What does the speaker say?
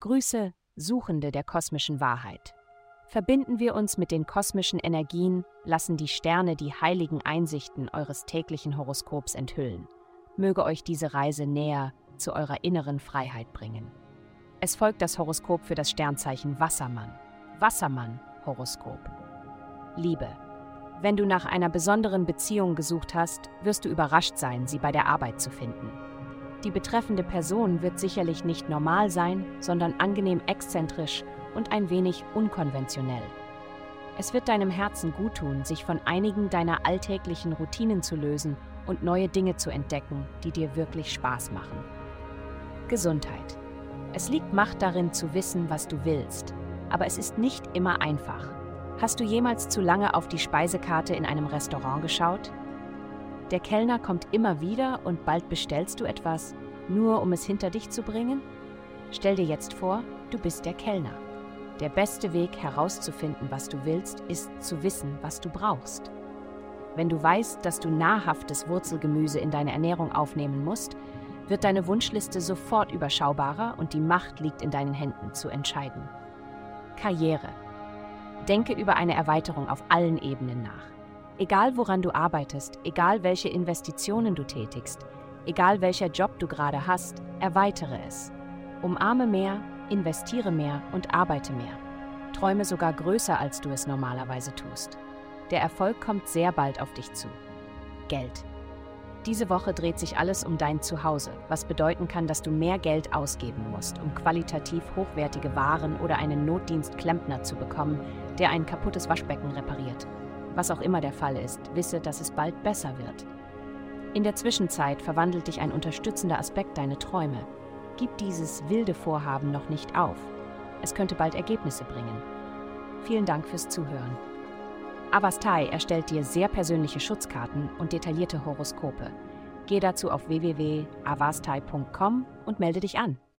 Grüße, Suchende der kosmischen Wahrheit. Verbinden wir uns mit den kosmischen Energien, lassen die Sterne die heiligen Einsichten eures täglichen Horoskops enthüllen. Möge euch diese Reise näher zu eurer inneren Freiheit bringen. Es folgt das Horoskop für das Sternzeichen Wassermann. Wassermann Horoskop. Liebe. Wenn du nach einer besonderen Beziehung gesucht hast, wirst du überrascht sein, sie bei der Arbeit zu finden. Die betreffende Person wird sicherlich nicht normal sein, sondern angenehm exzentrisch und ein wenig unkonventionell. Es wird deinem Herzen guttun, sich von einigen deiner alltäglichen Routinen zu lösen und neue Dinge zu entdecken, die dir wirklich Spaß machen. Gesundheit. Es liegt Macht darin zu wissen, was du willst, aber es ist nicht immer einfach. Hast du jemals zu lange auf die Speisekarte in einem Restaurant geschaut? Der Kellner kommt immer wieder und bald bestellst du etwas, nur um es hinter dich zu bringen? Stell dir jetzt vor, du bist der Kellner. Der beste Weg herauszufinden, was du willst, ist zu wissen, was du brauchst. Wenn du weißt, dass du nahrhaftes Wurzelgemüse in deine Ernährung aufnehmen musst, wird deine Wunschliste sofort überschaubarer und die Macht liegt in deinen Händen zu entscheiden. Karriere. Denke über eine Erweiterung auf allen Ebenen nach. Egal woran du arbeitest, egal welche Investitionen du tätigst, egal welcher Job du gerade hast, erweitere es. Umarme mehr, investiere mehr und arbeite mehr. Träume sogar größer, als du es normalerweise tust. Der Erfolg kommt sehr bald auf dich zu. Geld. Diese Woche dreht sich alles um dein Zuhause, was bedeuten kann, dass du mehr Geld ausgeben musst, um qualitativ hochwertige Waren oder einen Notdienstklempner zu bekommen, der ein kaputtes Waschbecken repariert. Was auch immer der Fall ist, wisse, dass es bald besser wird. In der Zwischenzeit verwandelt dich ein unterstützender Aspekt deine Träume. Gib dieses wilde Vorhaben noch nicht auf. Es könnte bald Ergebnisse bringen. Vielen Dank fürs Zuhören. Avastai erstellt dir sehr persönliche Schutzkarten und detaillierte Horoskope. Geh dazu auf www.avastai.com und melde dich an.